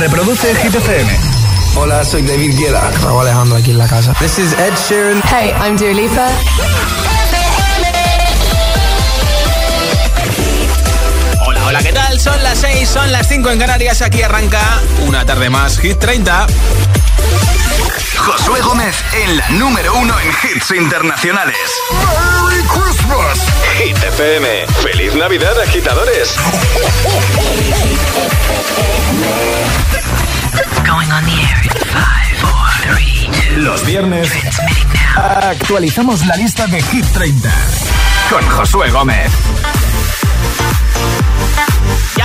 Reproduce Hit FM. Hola, soy David Guetta. Raúl Alejandro aquí en la casa. This is Ed Sheeran. Hey, I'm Dua Lipa. Hola, hola, ¿qué tal? Son las 6, son las 5 en Canarias. Aquí arranca una tarde más Hit 30. Josué Gómez en la número uno en hits internacionales. ¡Merry Christmas! Hit FM. ¡Feliz Navidad, agitadores! Going on the air in five, four, three, two. Los viernes actualizamos la lista de Hit 30 con Josué Gómez.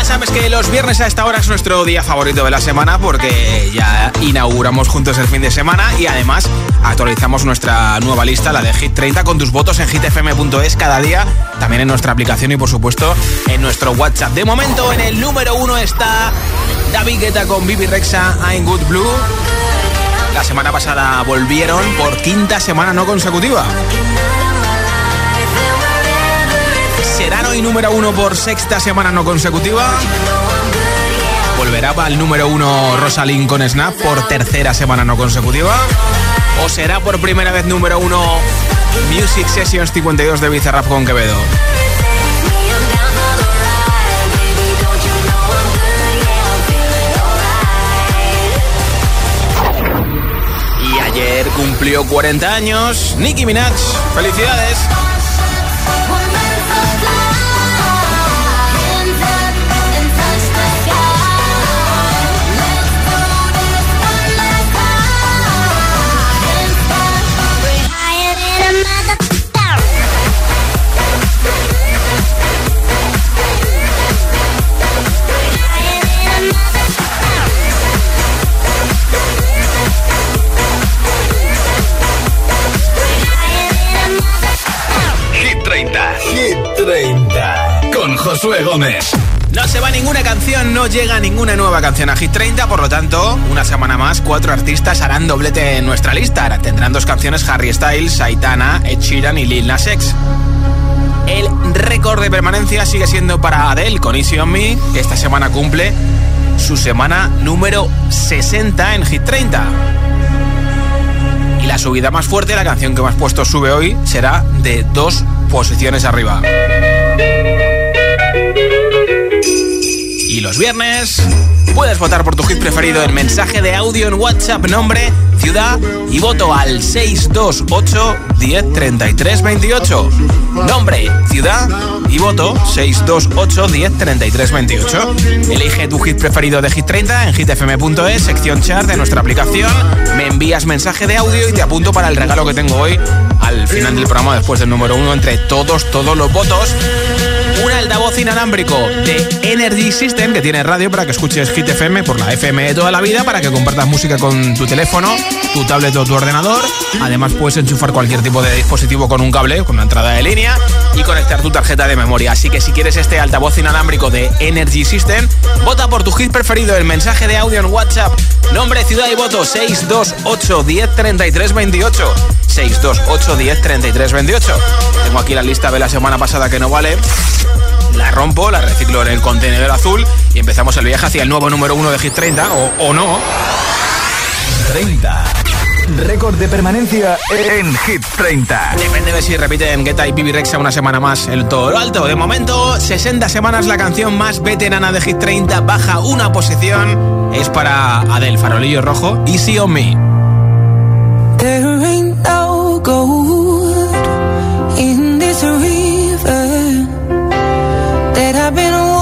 Sabes que los viernes a esta hora es nuestro día favorito de la semana porque ya inauguramos juntos el fin de semana y además actualizamos nuestra nueva lista, la de Hit 30, con tus votos en hitfm.es cada día, también en nuestra aplicación y por supuesto en nuestro WhatsApp. De momento en el número uno está David Guetta con Bibi Rexa, I'm Good Blue. La semana pasada volvieron por quinta semana no consecutiva. Hoy número uno por sexta semana no consecutiva? ¿Volverá al número uno Rosalind con Snap por tercera semana no consecutiva? ¿O será por primera vez número uno Music Sessions 52 de Bizarrap con Quevedo? Y ayer cumplió 40 años Nicki Minaj. ¡Felicidades! No se va ninguna canción, no llega ninguna nueva canción a Hit 30, por lo tanto, una semana más, cuatro artistas harán doblete en nuestra lista. Tendrán dos canciones Harry Styles, Aitana, Ed Sheeran y Lil Nas X. El récord de permanencia sigue siendo para Adele con Easy On Me, que esta semana cumple su semana número 60 en Hit 30. Y la subida más fuerte, la canción que más puesto sube hoy, será de dos posiciones arriba. Viernes. Puedes votar por tu hit preferido en mensaje de audio en WhatsApp, nombre, ciudad y voto al 628 10 33 28. Nombre, ciudad y voto 628 10 33 28. Elige tu hit preferido de Hit 30 en hitfm.es, sección chat de nuestra aplicación. Me envías mensaje de audio y te apunto para el regalo que tengo hoy al final del programa después del número uno entre todos, todos los votos un altavoz inalámbrico de Energy System que tiene radio para que escuches Hit FM por la FM de toda la vida, para que compartas música con tu teléfono, tu tablet o tu ordenador. Además puedes enchufar cualquier tipo de dispositivo con un cable, con una entrada de línea y conectar tu tarjeta de memoria. Así que si quieres este altavoz inalámbrico de Energy System, vota por tu hit preferido, el mensaje de audio en WhatsApp, nombre, ciudad y voto 628 10 33 28. 628 10 33 28. Tengo aquí la lista de la semana pasada que no vale. La rompo, la reciclo en el contenedor azul y empezamos el viaje hacia el nuevo número uno de Hit 30, o, o no. 30. Récord de permanencia en Hit 30. Depende de si repiten Guetta y Bibi Rexa una semana más el todo lo alto. De momento, 60 semanas la canción más veterana de Hit 30 baja una posición. Es para Adel Farolillo Rojo, Easy on Me. There ain't no gold in this river that I've been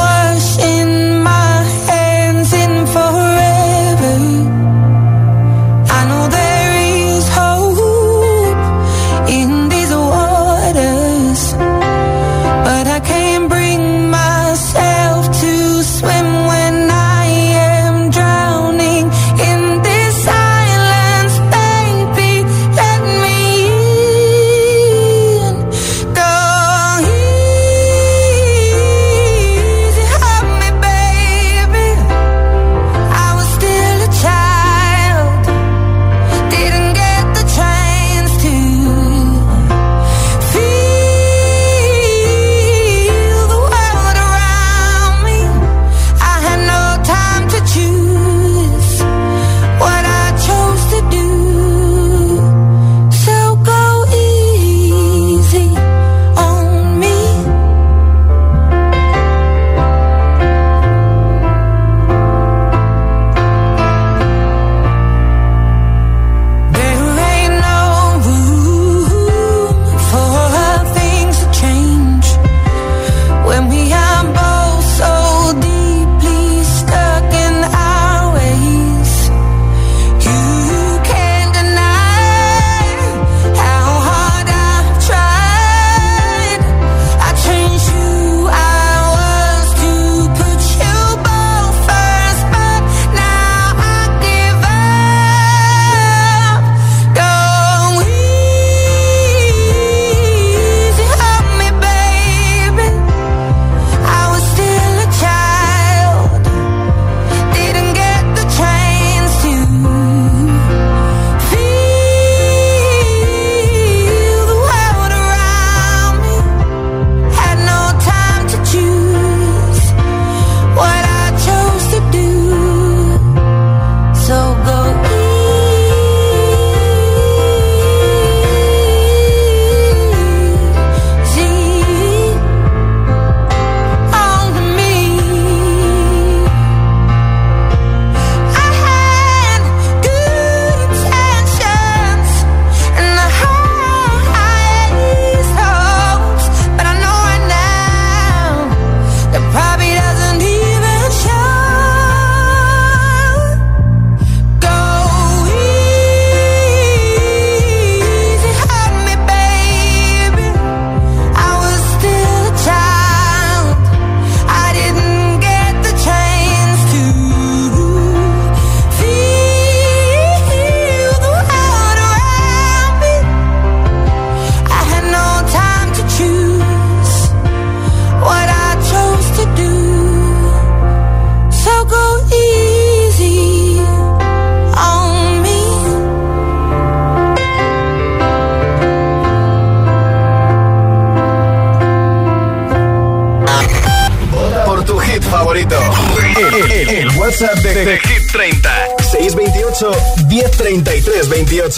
WhatsApp de, de, Hit 30. 628 1033 28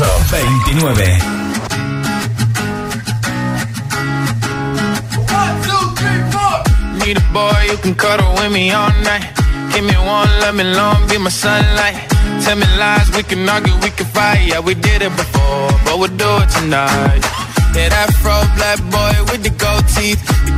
29. Need a boy you can cuddle with me all night. Give me one, let me long, be my sunlight. Tell me lies, we can argue, we can fight. Yeah, we did it before, but we'll do it tonight. Yeah, that fro black boy with the gold teeth.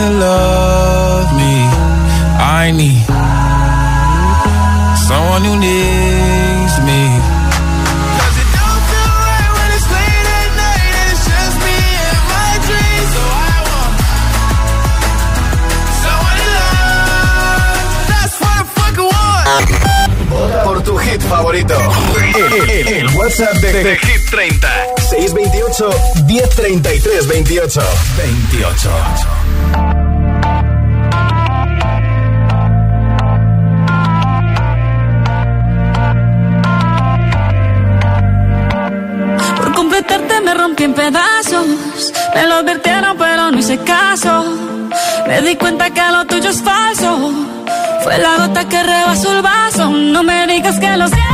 love me. I need someone who needs me. Want. Por tu hit favorito. El, el, el WhatsApp de, de, Hit 30. 628 1033 28. 28. me rompí en pedazos. Me lo advirtieron, pero no hice caso. Me di cuenta que lo tuyo es falso. Fue la gota que rebasó el vaso. No me digas que lo sientes.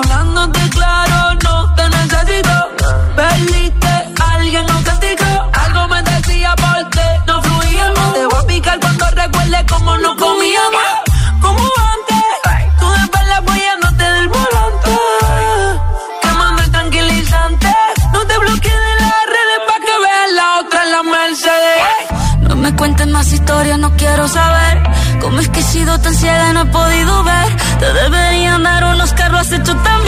saber. Cómo es que he sido tan ciega y no he podido ver. Te deberían dar unos carros hechos también.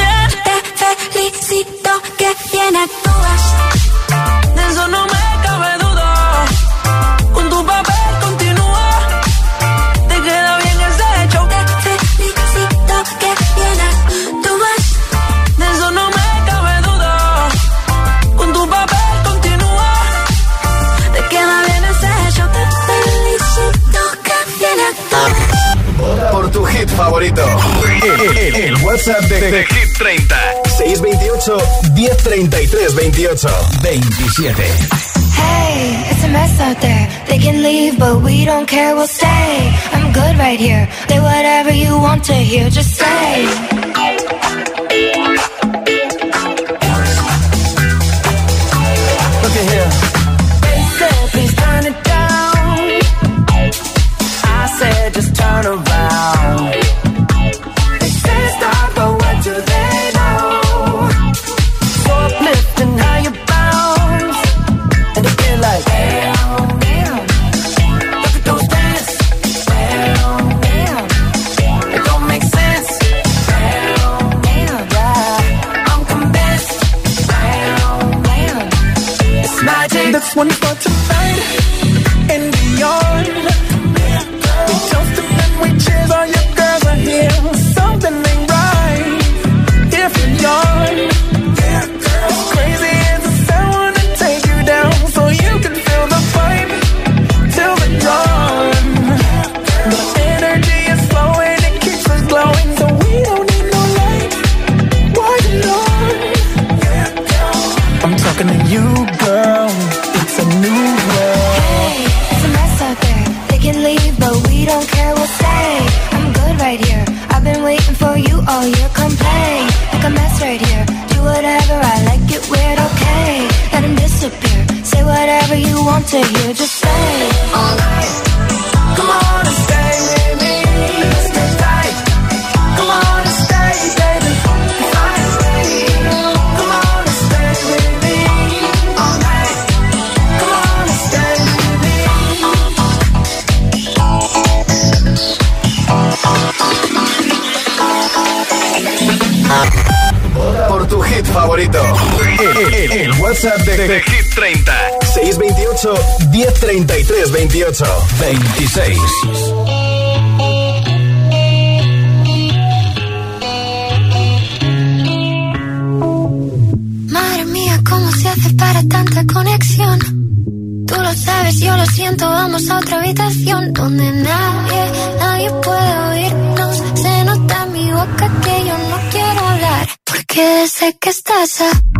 por tu hit favorito. El, el, el WhatsApp de, de, de, Hit 30 628 1033 28 27. Hey, it's a mess out there. They can leave, but we don't care. We'll stay. I'm good right here. Say whatever you want to hear. Just say. WhatsApp de, de, de Hit 30 628 1033 28 26 Madre mía, ¿cómo se hace para tanta conexión? Tú lo sabes, yo lo siento, vamos a otra habitación donde nadie, nadie puede oírnos. Se nota en mi boca que yo no quiero hablar, porque sé que estás aquí.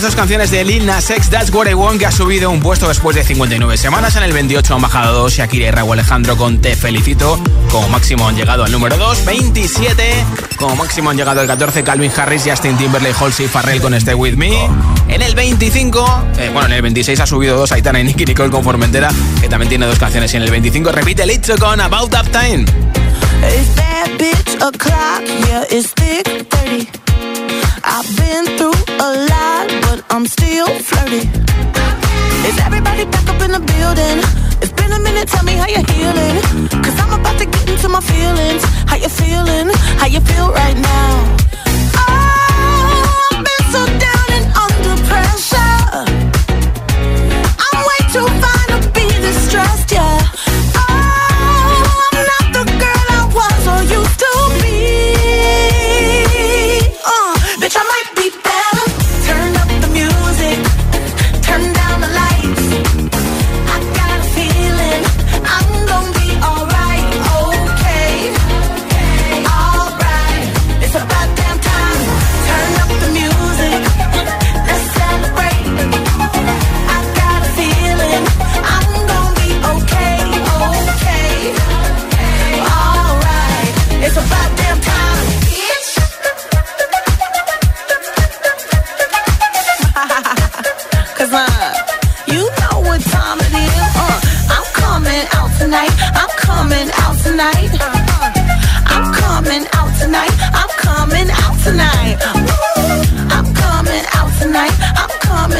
Dos canciones de Lil Nas X, That's What I Want, que ha subido un puesto después de 59 semanas. En el 28 han bajado dos, Shakira y Raúl Alejandro con Te Felicito. Como máximo han llegado al número 2, 27. Como máximo han llegado al 14, Calvin Harris, Justin Timberlake, Halsey Farrell con Stay With Me. En el 25, eh, bueno, en el 26 ha subido dos, Aitana y Nicky Nicole con Formentera, que también tiene dos canciones. Y en el 25 repite Licho con About That Time. I've been through a lot, but I'm still flirty. Is everybody back up in the building? It's been a minute, tell me how you're healing. Cause I'm about to get into my feelings. How you feeling? How you feel right now? Oh, I've been so down and under pressure.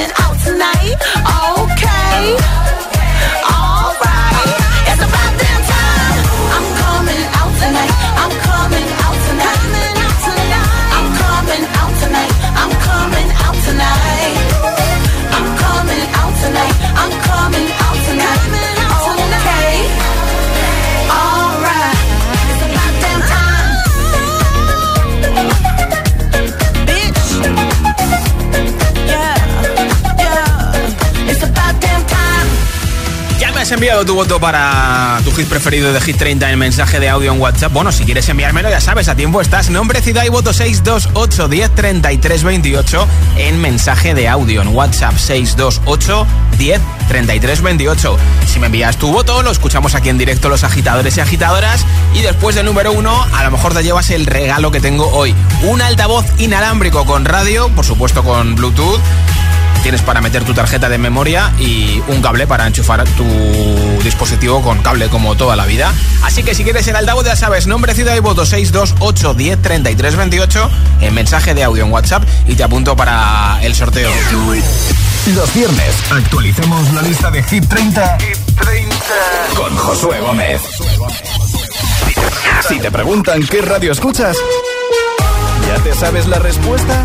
going out tonight. Enviado tu voto para tu hit preferido de Hit 30 en mensaje de audio en WhatsApp, bueno, si quieres enviármelo, ya sabes, a tiempo estás. Nombre, ciudad y voto 628 10 33 28 en mensaje de audio en WhatsApp 628 10 33 28. Si me envías tu voto, lo escuchamos aquí en directo los agitadores y agitadoras. Y después del número uno, a lo mejor te llevas el regalo que tengo hoy: un altavoz inalámbrico con radio, por supuesto con Bluetooth tienes para meter tu tarjeta de memoria y un cable para enchufar tu dispositivo con cable como toda la vida. Así que si quieres el altavoz ya sabes, nombre, ciudad y voto 628 10 33 28 en mensaje de audio en WhatsApp y te apunto para el sorteo. Los viernes actualicemos la lista de Hit 30, Hit 30. con Josué Gómez. Si te preguntan qué radio escuchas, ¿ya te sabes la respuesta?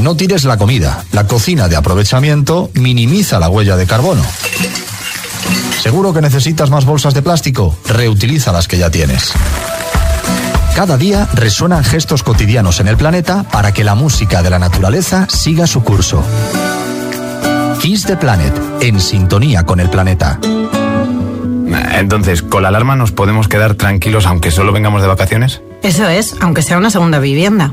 No tires la comida. La cocina de aprovechamiento minimiza la huella de carbono. ¿Seguro que necesitas más bolsas de plástico? Reutiliza las que ya tienes. Cada día resuenan gestos cotidianos en el planeta para que la música de la naturaleza siga su curso. Kiss the Planet, en sintonía con el planeta. Entonces, ¿con la alarma nos podemos quedar tranquilos aunque solo vengamos de vacaciones? Eso es, aunque sea una segunda vivienda.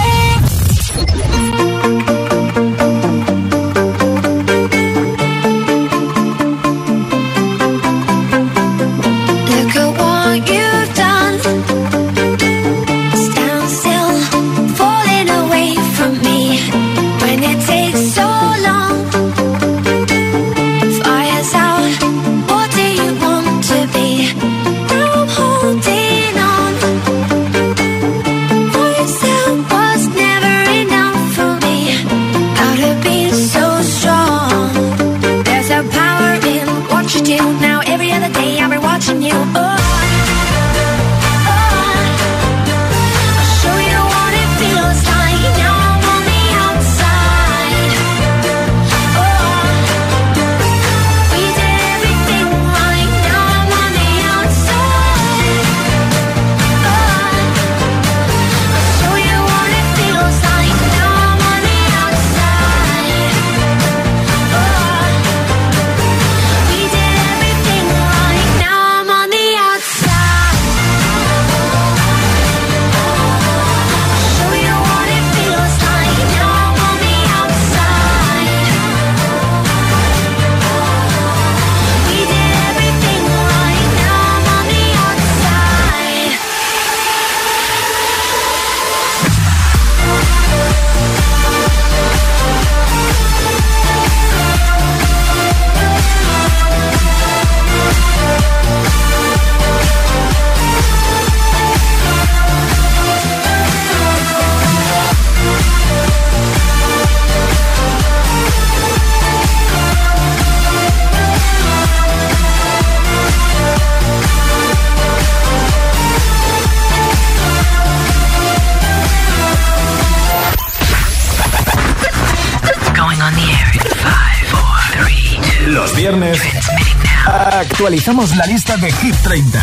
Actualizamos la lista de Hit 30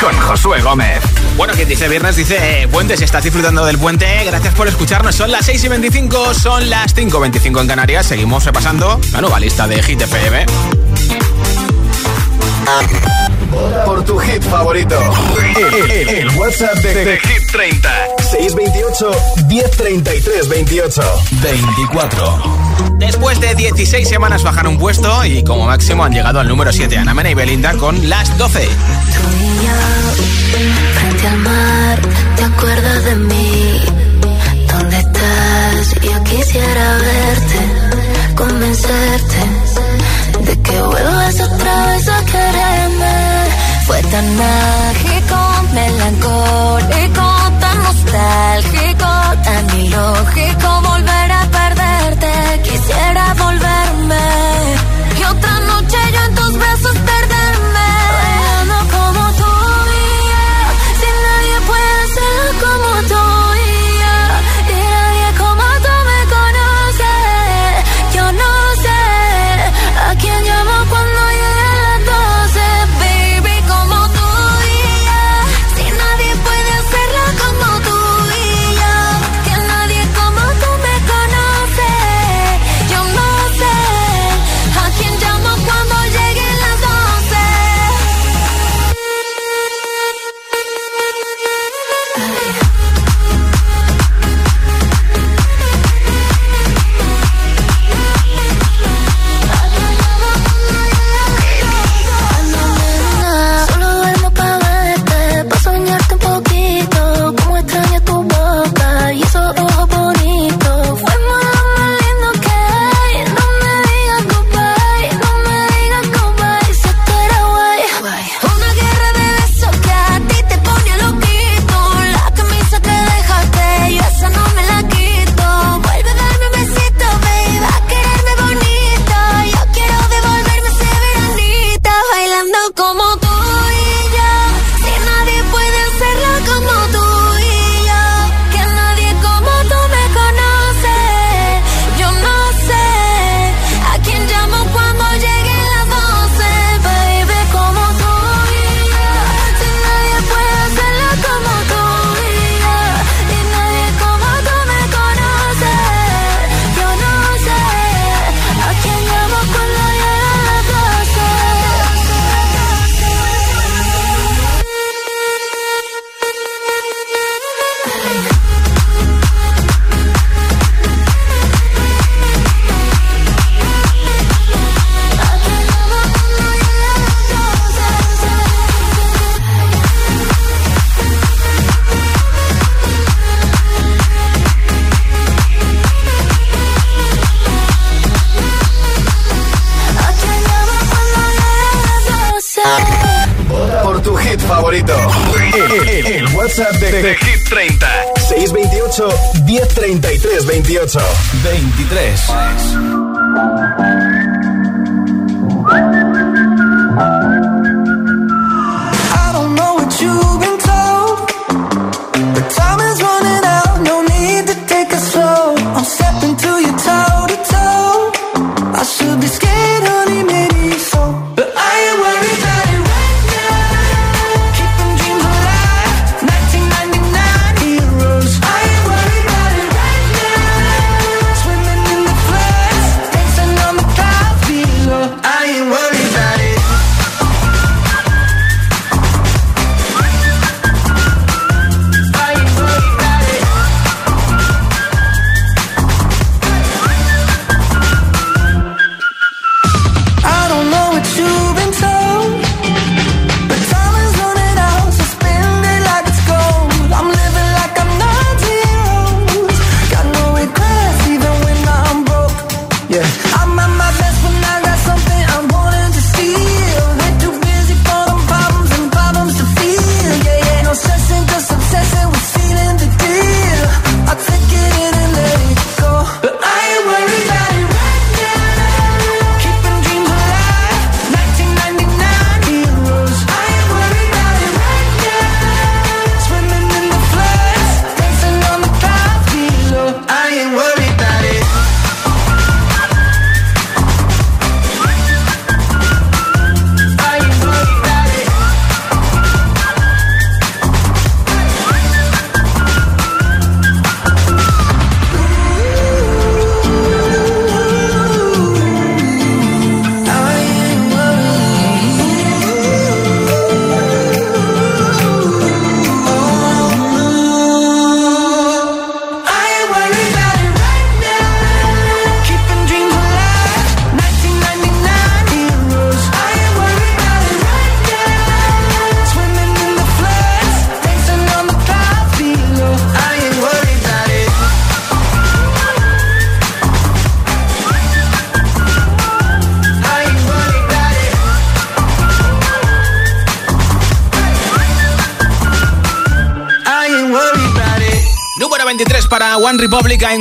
con Josué Gómez. Bueno, quien dice viernes dice eh, puente, si estás disfrutando del puente, gracias por escucharnos. Son las 6 y 25, son las 5 y 25 en Canarias. Seguimos repasando la nueva lista de Hit FM. Por tu hit favorito. El, el- el WhatsApp de, de Hit 30. 628 1033 28 24. Después de 16 semanas bajan un puesto y como máximo han llegado al número 7 Ana Mena y Belinda con las 12.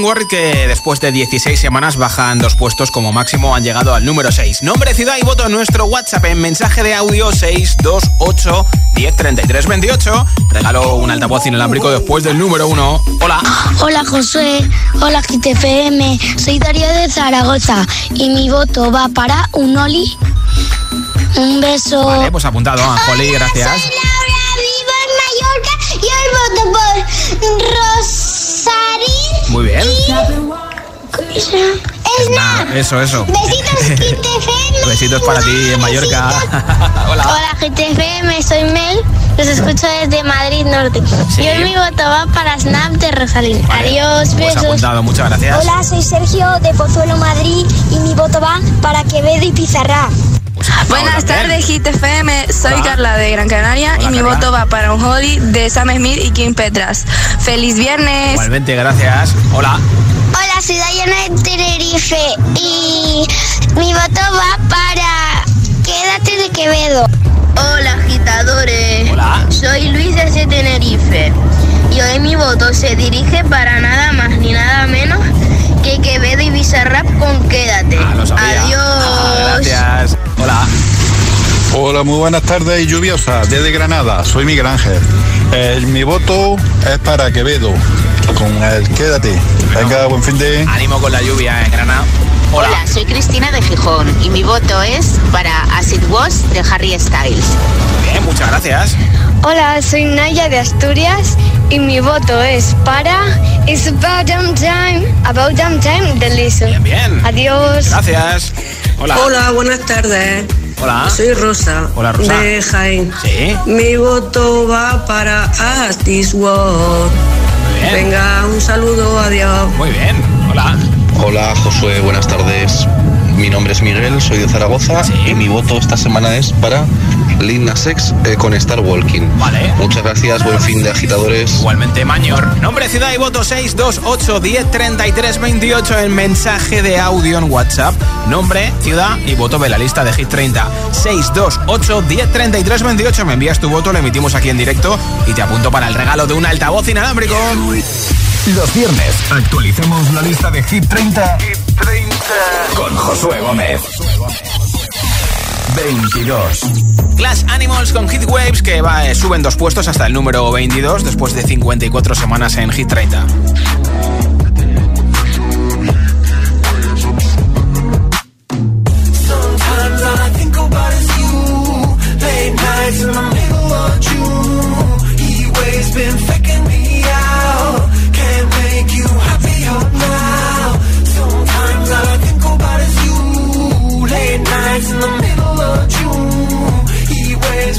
Que después de 16 semanas bajan dos puestos como máximo han llegado al número 6. Nombre, ciudad y voto en nuestro WhatsApp en mensaje de audio 628 1033 28. Regalo un altavoz inalámbrico después del número 1. Hola. Hola Josué, hola GTFM, soy Darío de Zaragoza y mi voto va para un Oli. Un beso. Vale, pues apuntado a Jolly, gracias. vivo en Mallorca y hoy voto por Rosarín. Bien. Nada, eso, eso. Besitos GTFM. Besitos para ti en Mallorca. Hola. Hola GTFM, soy Mel, los escucho desde Madrid Norte. Sí. Y hoy mi voto va para Snap de Rosalín. Adiós, Pues besos. apuntado, muchas gracias. Hola, soy Sergio de Pozuelo, Madrid y mi voto va para Quevedo y Pizarra. Buenas tardes, Hit FM. Soy Hola. Carla de Gran Canaria Hola, y mi Carla. voto va para un Holly de Sam Smith y Kim Petras. ¡Feliz viernes! Igualmente, gracias. Hola. Hola, soy Dayana de Tenerife y mi voto va para Quédate de Quevedo. Hola agitadores, Hola. soy Luis desde Tenerife y hoy mi voto se dirige para nada más ni nada menos que Quevedo y Bizarrap con Quédate. Ah, lo sabía. Adiós. Ah, gracias. Hola. Hola, muy buenas tardes y lluviosa desde Granada. Soy Miguel Ángel. Eh, mi voto es para Quevedo, con el Quédate. Venga, buen fin de... Ánimo con la lluvia en Granada. Hola. Hola, soy Cristina de Gijón y mi voto es para As It Was de Harry Styles. Bien, muchas gracias. Hola, soy Naya de Asturias y mi voto es para It's About Damn Time, About Damn Time de Lizzo. Bien, bien. Adiós. Gracias. Hola. Hola, buenas tardes. Hola. Soy Rosa. Hola, Rosa. De Jaén. Sí. Mi voto va para As This World. Bien. Venga, un saludo, adiós. Muy bien. Hola. Hola Josué, buenas tardes. Mi nombre es Miguel, soy de Zaragoza y mi voto esta semana es para Linda Sex eh, con Star Walking. Vale. Muchas gracias, buen fin de agitadores. Igualmente, Mañor. Nombre, ciudad y voto 628 10 33 28 en mensaje de audio en WhatsApp. Nombre, ciudad y voto de la lista de Hit 30. 628 10 33 28. Me envías tu voto, lo emitimos aquí en directo y te apunto para el regalo de un altavoz inalámbrico. Los viernes actualicemos la lista de Hit 30, Hit 30. con Josué Gómez. 22. Clash Animals con Hit Waves que va, eh, suben dos puestos hasta el número 22 después de 54 semanas en Hit 30. Sometimes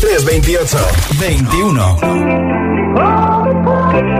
1033 28. 21.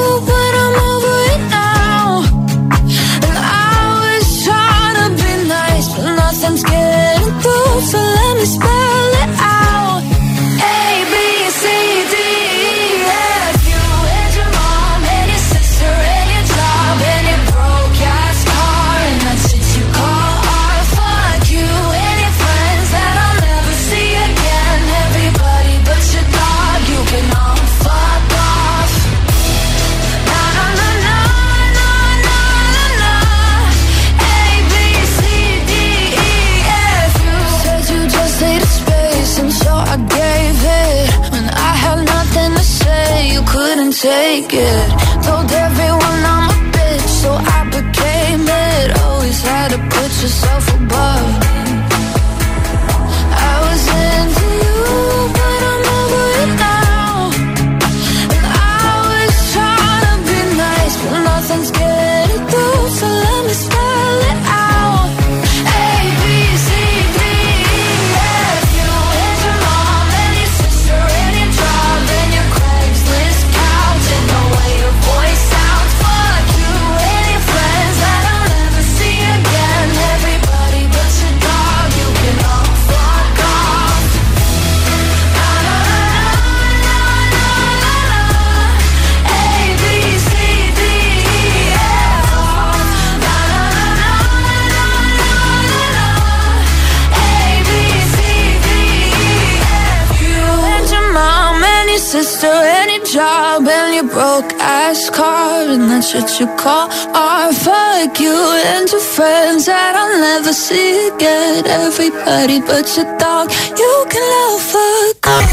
should you call or fuck you and your friends that I'll never see again? Everybody but your dog, you can love a girl.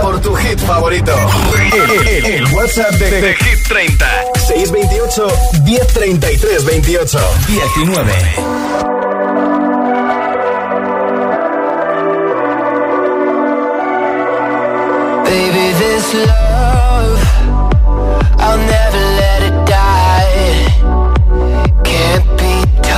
Por tu hit favorito, el, el, el, el WhatsApp de, de, de, Hit 30 628 1033 28 19. Baby, this love, I'll never let it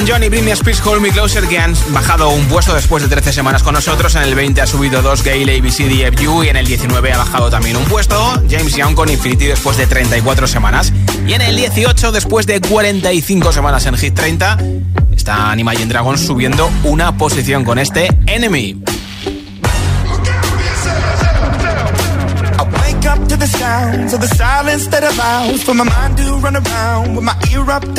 Elton John y Britney Spears Hold Me Closer que han bajado un puesto después de 13 semanas con nosotros. En el 20 ha subido dos Gale, ABC, DFU y en el 19 ha bajado también un puesto. James Young con Infinity después de 34 semanas. Y en el 18, después de 45 semanas en Hit 30, está Anima y Dragon subiendo una posición con este Enemy.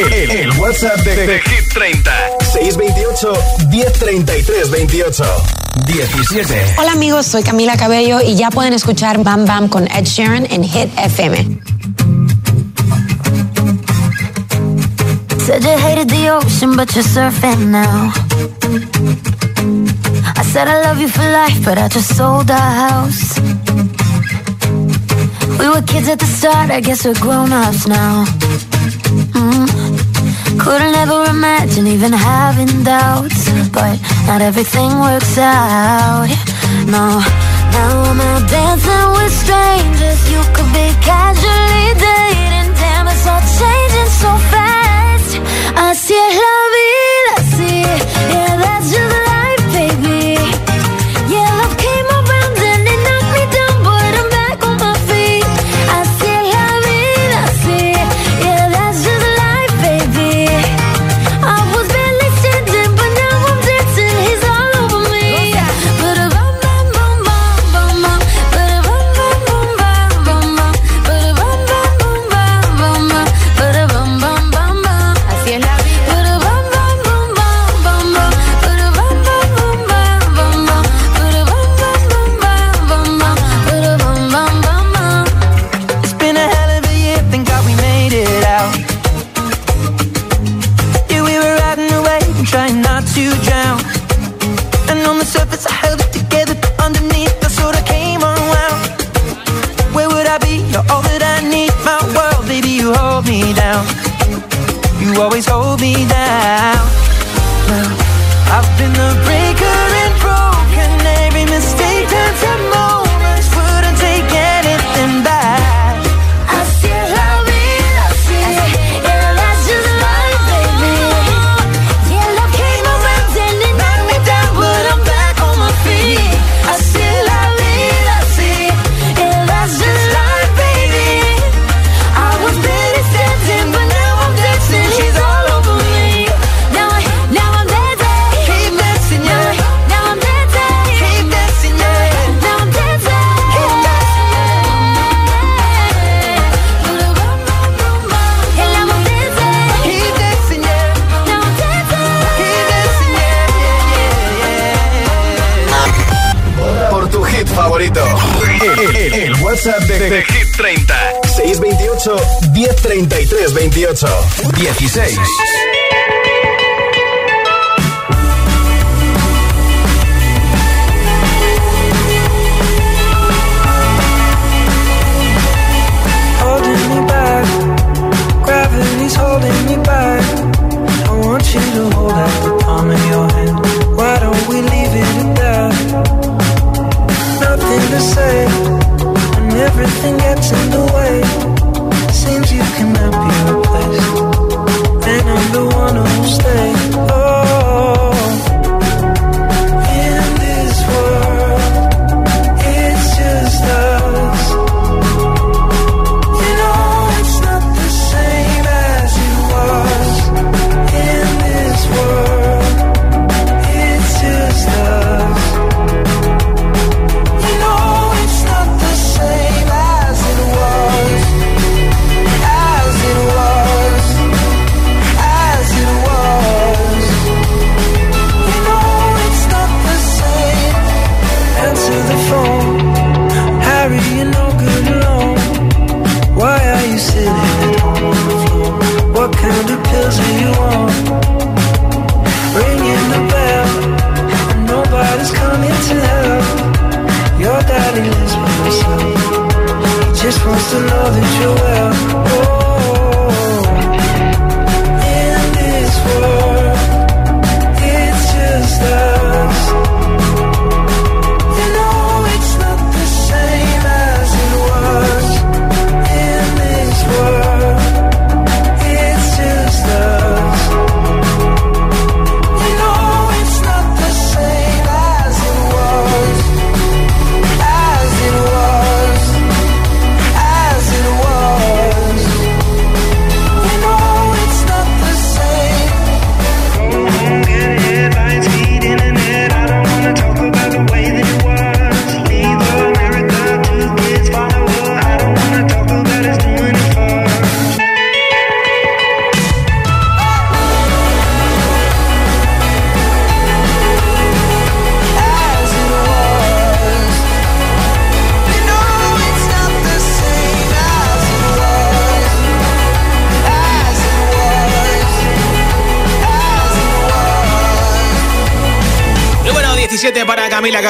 El, el- el WhatsApp de, de Hit 30. 628 1033 28. 17. Hola amigos, soy Camila Cabello y ya pueden escuchar Bam Bam con Ed Sheeran en Hit FM. Said you hated the ocean, but you're surfing now. I said I love you for life, but I just sold our house. We were kids at the start, I guess we're grown ups now. Couldn't ever imagine even having doubts, but not everything works out. No, now I'm out dancing with strangers. You could be casually dating, damn, it's all changing so fast. Así es la vida, sí, yeah, that's just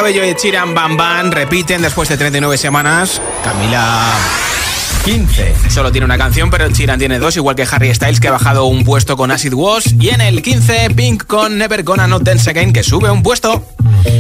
Cabello y Chiran Bam Bam repiten después de 39 semanas. Camila 15. Solo tiene una canción, pero el Chiran tiene dos, igual que Harry Styles, que ha bajado un puesto con Acid Wash. Y en el 15, Pink con Never Gonna Not Dance Again, que sube un puesto.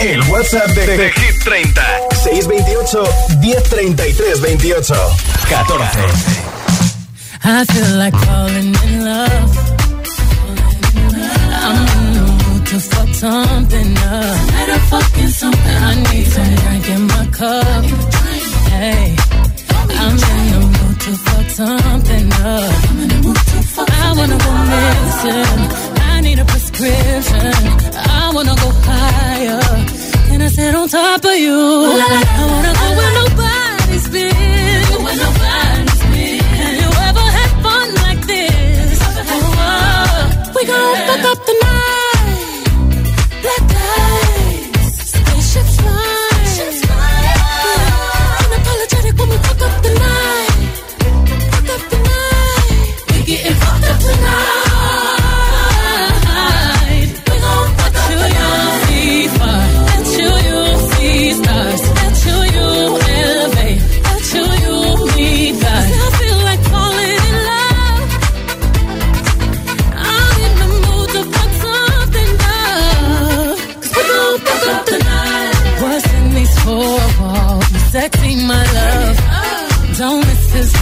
El, WhatsApp de, de Hit 30. 628 1033 28. 14. I feel like falling in love. I'm in the mood to fuck something up. Better fucking something. I need some drink in my cup. Hey, I'm in the mood to fuck something up. I wanna go missing. I need a prescription. I wanna go higher. Can I sit on top of you? I wanna go where nobody's been. Where nobody's been. Have you ever had fun like this? Oh, oh, oh, we gon' fuck up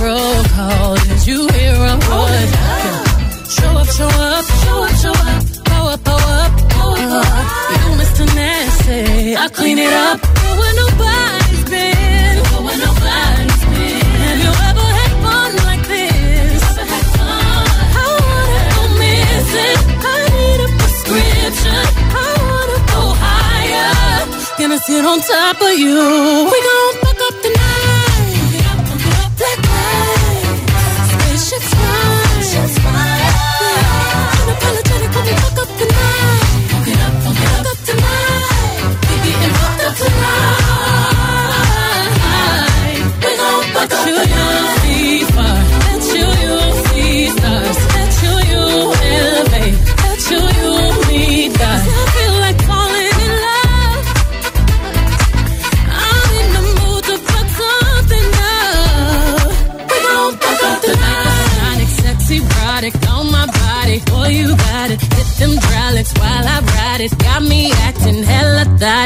roll call. Did you hear a oh, word? Show up, show up, show up, show up. Pow up, pow up, pow up. You Mr. Nasty. I clean it up. Go where nobody's been. Go where nobody's been. Have you ever had fun like this? I wanna go missing. I need a prescription. I wanna go higher. Gonna sit on top of you. We gon'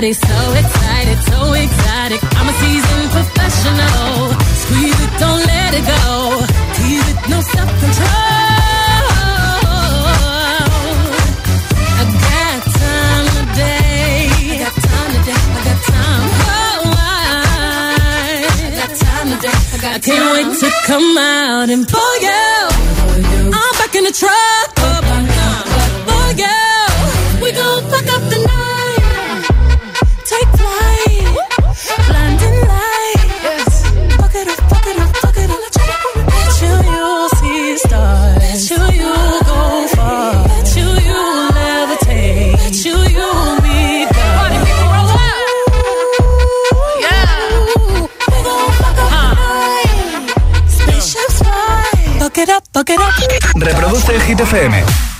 thotty. So excited, so exotic. I'm a seasoned professional. Squeeze it, don't let it go. Tease it, no self control. I got time today. I got time today. I got time. Oh, I, I got time today. I got I can't wait to come out and pull you. I'm back in the truck. Reproduce el Hit.